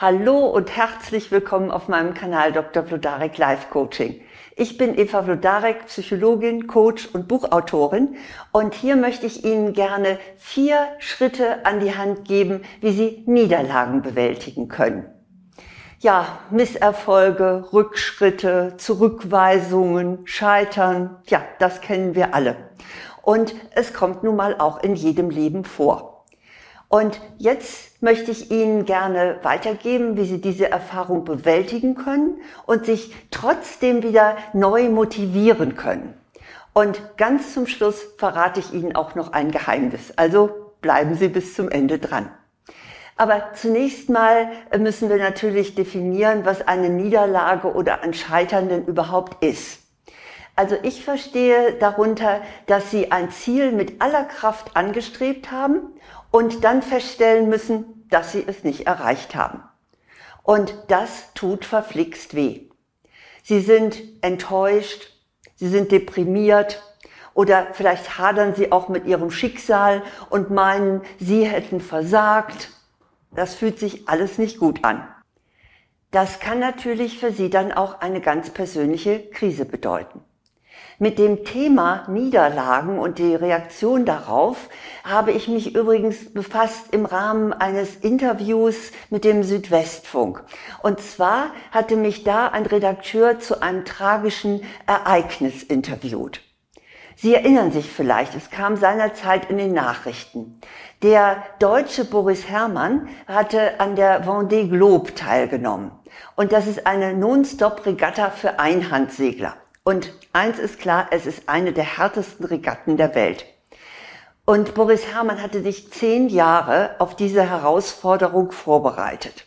Hallo und herzlich willkommen auf meinem Kanal Dr. Vlodarek Life Coaching. Ich bin Eva Vlodarek, Psychologin, Coach und Buchautorin und hier möchte ich Ihnen gerne vier Schritte an die Hand geben, wie Sie Niederlagen bewältigen können. Ja, Misserfolge, Rückschritte, Zurückweisungen, Scheitern, ja, das kennen wir alle. Und es kommt nun mal auch in jedem Leben vor. Und jetzt möchte ich Ihnen gerne weitergeben, wie Sie diese Erfahrung bewältigen können und sich trotzdem wieder neu motivieren können. Und ganz zum Schluss verrate ich Ihnen auch noch ein Geheimnis. Also bleiben Sie bis zum Ende dran. Aber zunächst mal müssen wir natürlich definieren, was eine Niederlage oder ein Scheitern denn überhaupt ist. Also ich verstehe darunter, dass Sie ein Ziel mit aller Kraft angestrebt haben und dann feststellen müssen, dass sie es nicht erreicht haben. Und das tut verflixt weh. Sie sind enttäuscht, sie sind deprimiert oder vielleicht hadern sie auch mit ihrem Schicksal und meinen, sie hätten versagt. Das fühlt sich alles nicht gut an. Das kann natürlich für sie dann auch eine ganz persönliche Krise bedeuten. Mit dem Thema Niederlagen und die Reaktion darauf habe ich mich übrigens befasst im Rahmen eines Interviews mit dem Südwestfunk. Und zwar hatte mich da ein Redakteur zu einem tragischen Ereignis interviewt. Sie erinnern sich vielleicht, es kam seinerzeit in den Nachrichten. Der deutsche Boris Herrmann hatte an der Vendée Globe teilgenommen. Und das ist eine Non-Stop-Regatta für Einhandsegler. Und eins ist klar, es ist eine der härtesten Regatten der Welt. Und Boris Herrmann hatte sich zehn Jahre auf diese Herausforderung vorbereitet.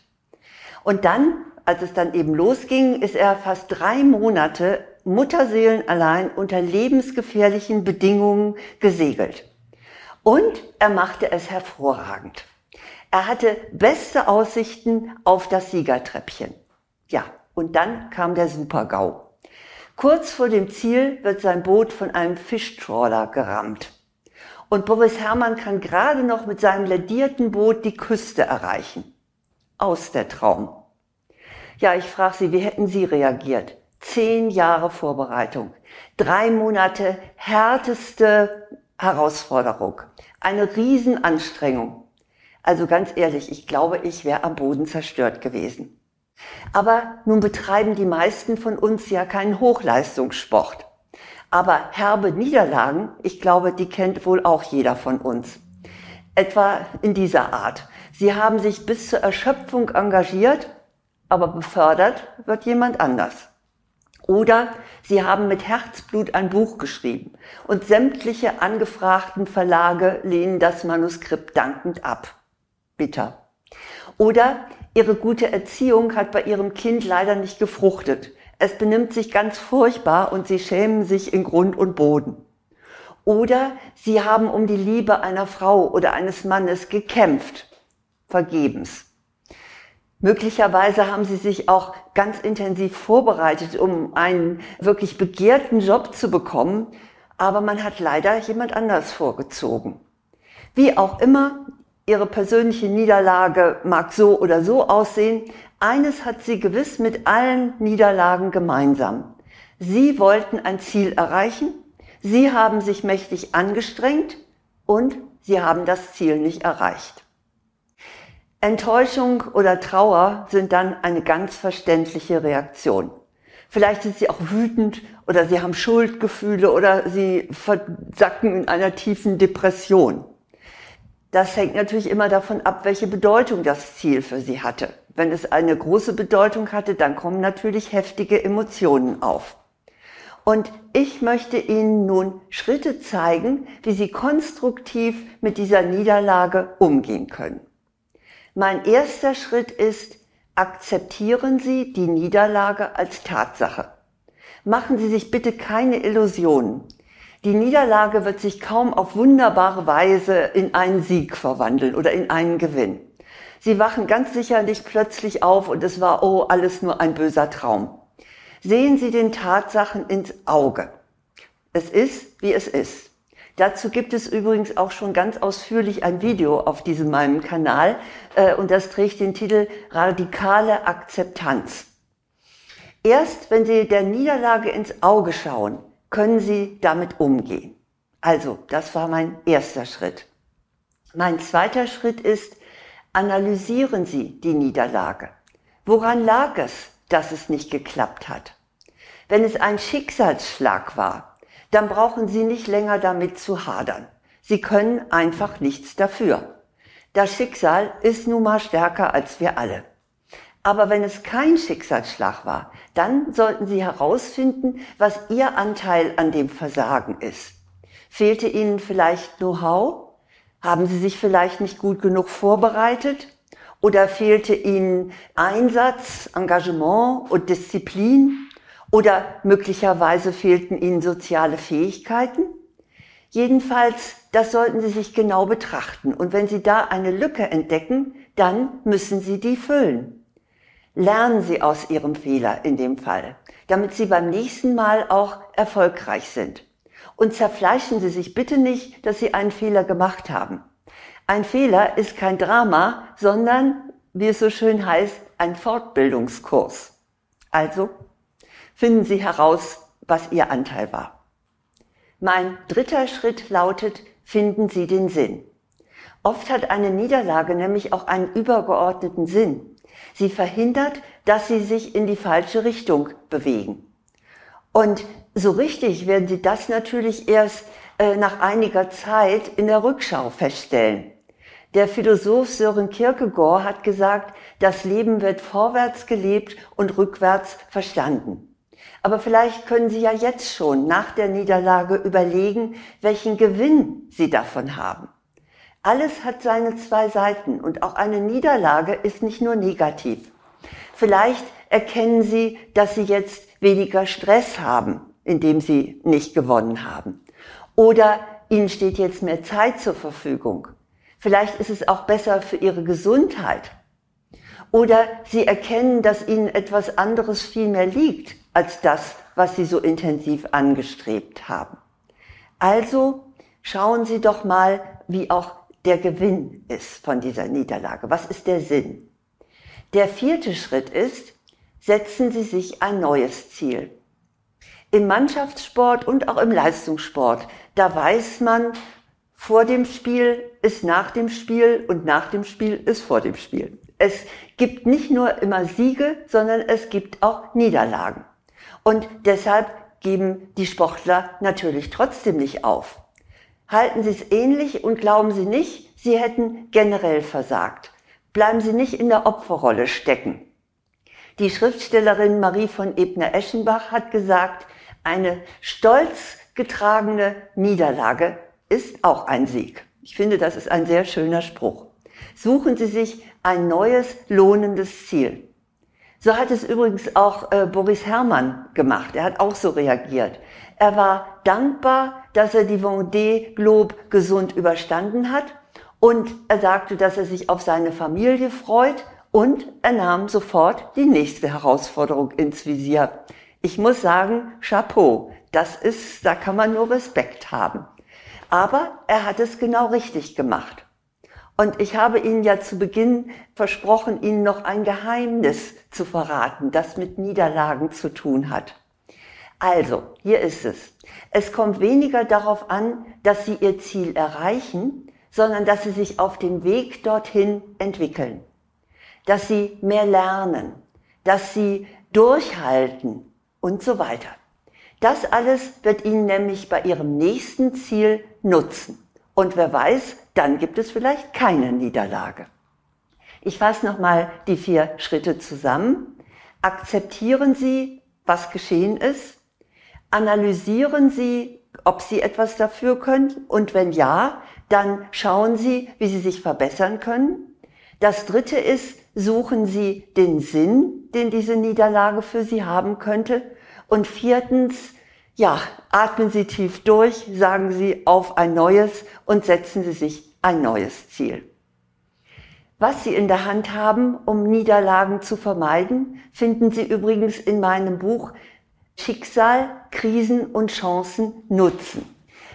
Und dann, als es dann eben losging, ist er fast drei Monate Mutterseelen allein unter lebensgefährlichen Bedingungen gesegelt. Und er machte es hervorragend. Er hatte beste Aussichten auf das Siegertreppchen. Ja, und dann kam der Super-GAU. Kurz vor dem Ziel wird sein Boot von einem Fischtrawler gerammt. Und Boris Herrmann kann gerade noch mit seinem ledierten Boot die Küste erreichen. Aus der Traum. Ja, ich frage Sie, wie hätten Sie reagiert? Zehn Jahre Vorbereitung, drei Monate härteste Herausforderung, eine Riesenanstrengung. Also ganz ehrlich, ich glaube, ich wäre am Boden zerstört gewesen. Aber nun betreiben die meisten von uns ja keinen Hochleistungssport. Aber herbe Niederlagen, ich glaube, die kennt wohl auch jeder von uns. Etwa in dieser Art. Sie haben sich bis zur Erschöpfung engagiert, aber befördert wird jemand anders. Oder Sie haben mit Herzblut ein Buch geschrieben und sämtliche angefragten Verlage lehnen das Manuskript dankend ab. Bitter. Oder ihre gute Erziehung hat bei ihrem Kind leider nicht gefruchtet. Es benimmt sich ganz furchtbar und sie schämen sich in Grund und Boden. Oder sie haben um die Liebe einer Frau oder eines Mannes gekämpft. Vergebens. Möglicherweise haben sie sich auch ganz intensiv vorbereitet, um einen wirklich begehrten Job zu bekommen, aber man hat leider jemand anders vorgezogen. Wie auch immer, Ihre persönliche Niederlage mag so oder so aussehen. Eines hat sie gewiss mit allen Niederlagen gemeinsam. Sie wollten ein Ziel erreichen, sie haben sich mächtig angestrengt und sie haben das Ziel nicht erreicht. Enttäuschung oder Trauer sind dann eine ganz verständliche Reaktion. Vielleicht sind sie auch wütend oder sie haben Schuldgefühle oder sie versacken in einer tiefen Depression. Das hängt natürlich immer davon ab, welche Bedeutung das Ziel für Sie hatte. Wenn es eine große Bedeutung hatte, dann kommen natürlich heftige Emotionen auf. Und ich möchte Ihnen nun Schritte zeigen, wie Sie konstruktiv mit dieser Niederlage umgehen können. Mein erster Schritt ist, akzeptieren Sie die Niederlage als Tatsache. Machen Sie sich bitte keine Illusionen. Die Niederlage wird sich kaum auf wunderbare Weise in einen Sieg verwandeln oder in einen Gewinn. Sie wachen ganz sicher nicht plötzlich auf und es war, oh, alles nur ein böser Traum. Sehen Sie den Tatsachen ins Auge. Es ist, wie es ist. Dazu gibt es übrigens auch schon ganz ausführlich ein Video auf diesem meinem Kanal äh, und das trägt den Titel Radikale Akzeptanz. Erst wenn Sie der Niederlage ins Auge schauen, können Sie damit umgehen. Also, das war mein erster Schritt. Mein zweiter Schritt ist, analysieren Sie die Niederlage. Woran lag es, dass es nicht geklappt hat? Wenn es ein Schicksalsschlag war, dann brauchen Sie nicht länger damit zu hadern. Sie können einfach nichts dafür. Das Schicksal ist nun mal stärker als wir alle. Aber wenn es kein Schicksalsschlag war, dann sollten Sie herausfinden, was Ihr Anteil an dem Versagen ist. Fehlte Ihnen vielleicht Know-how? Haben Sie sich vielleicht nicht gut genug vorbereitet? Oder fehlte Ihnen Einsatz, Engagement und Disziplin? Oder möglicherweise fehlten Ihnen soziale Fähigkeiten? Jedenfalls, das sollten Sie sich genau betrachten. Und wenn Sie da eine Lücke entdecken, dann müssen Sie die füllen. Lernen Sie aus Ihrem Fehler in dem Fall, damit Sie beim nächsten Mal auch erfolgreich sind. Und zerfleischen Sie sich bitte nicht, dass Sie einen Fehler gemacht haben. Ein Fehler ist kein Drama, sondern, wie es so schön heißt, ein Fortbildungskurs. Also finden Sie heraus, was Ihr Anteil war. Mein dritter Schritt lautet, finden Sie den Sinn. Oft hat eine Niederlage nämlich auch einen übergeordneten Sinn. Sie verhindert, dass sie sich in die falsche Richtung bewegen. Und so richtig werden Sie das natürlich erst äh, nach einiger Zeit in der Rückschau feststellen. Der Philosoph Sören Kierkegaard hat gesagt, das Leben wird vorwärts gelebt und rückwärts verstanden. Aber vielleicht können Sie ja jetzt schon nach der Niederlage überlegen, welchen Gewinn Sie davon haben. Alles hat seine zwei Seiten und auch eine Niederlage ist nicht nur negativ. Vielleicht erkennen Sie, dass Sie jetzt weniger Stress haben, indem Sie nicht gewonnen haben. Oder Ihnen steht jetzt mehr Zeit zur Verfügung. Vielleicht ist es auch besser für Ihre Gesundheit. Oder Sie erkennen, dass Ihnen etwas anderes viel mehr liegt als das, was Sie so intensiv angestrebt haben. Also schauen Sie doch mal, wie auch der Gewinn ist von dieser Niederlage. Was ist der Sinn? Der vierte Schritt ist, setzen Sie sich ein neues Ziel. Im Mannschaftssport und auch im Leistungssport, da weiß man, vor dem Spiel ist nach dem Spiel und nach dem Spiel ist vor dem Spiel. Es gibt nicht nur immer Siege, sondern es gibt auch Niederlagen. Und deshalb geben die Sportler natürlich trotzdem nicht auf. Halten Sie es ähnlich und glauben Sie nicht, Sie hätten generell versagt. Bleiben Sie nicht in der Opferrolle stecken. Die Schriftstellerin Marie von Ebner-Eschenbach hat gesagt, eine stolz getragene Niederlage ist auch ein Sieg. Ich finde, das ist ein sehr schöner Spruch. Suchen Sie sich ein neues, lohnendes Ziel. So hat es übrigens auch äh, Boris Herrmann gemacht. Er hat auch so reagiert. Er war dankbar, dass er die Vendée Globe gesund überstanden hat und er sagte, dass er sich auf seine Familie freut und er nahm sofort die nächste Herausforderung ins Visier. Ich muss sagen, Chapeau, das ist, da kann man nur Respekt haben. Aber er hat es genau richtig gemacht. Und ich habe Ihnen ja zu Beginn versprochen, Ihnen noch ein Geheimnis zu verraten, das mit Niederlagen zu tun hat. Also, hier ist es. Es kommt weniger darauf an, dass Sie Ihr Ziel erreichen, sondern dass Sie sich auf dem Weg dorthin entwickeln. Dass Sie mehr lernen, dass Sie durchhalten und so weiter. Das alles wird Ihnen nämlich bei Ihrem nächsten Ziel nutzen. Und wer weiß, dann gibt es vielleicht keine Niederlage. Ich fasse nochmal die vier Schritte zusammen. Akzeptieren Sie, was geschehen ist. Analysieren Sie, ob Sie etwas dafür können. Und wenn ja, dann schauen Sie, wie Sie sich verbessern können. Das dritte ist, suchen Sie den Sinn, den diese Niederlage für Sie haben könnte. Und viertens, ja, atmen Sie tief durch, sagen Sie auf ein neues und setzen Sie sich ein neues Ziel. Was Sie in der Hand haben, um Niederlagen zu vermeiden, finden Sie übrigens in meinem Buch Schicksal, Krisen und Chancen nutzen.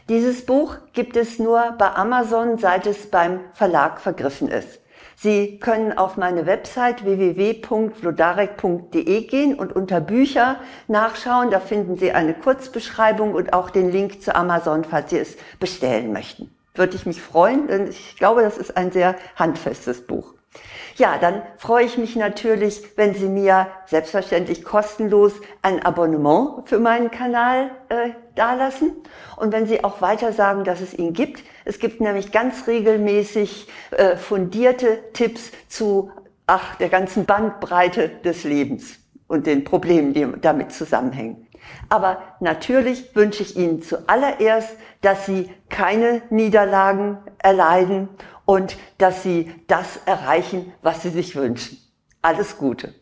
Dieses Buch gibt es nur bei Amazon, seit es beim Verlag vergriffen ist. Sie können auf meine Website www.vlodarek.de gehen und unter Bücher nachschauen. Da finden Sie eine Kurzbeschreibung und auch den Link zu Amazon, falls Sie es bestellen möchten. Würde ich mich freuen, denn ich glaube, das ist ein sehr handfestes Buch. Ja, dann freue ich mich natürlich, wenn Sie mir selbstverständlich kostenlos ein Abonnement für meinen Kanal äh, dalassen und wenn Sie auch weiter sagen, dass es ihn gibt. Es gibt nämlich ganz regelmäßig äh, fundierte Tipps zu ach, der ganzen Bandbreite des Lebens und den Problemen, die damit zusammenhängen. Aber natürlich wünsche ich Ihnen zuallererst, dass Sie keine Niederlagen erleiden und dass Sie das erreichen, was Sie sich wünschen. Alles Gute.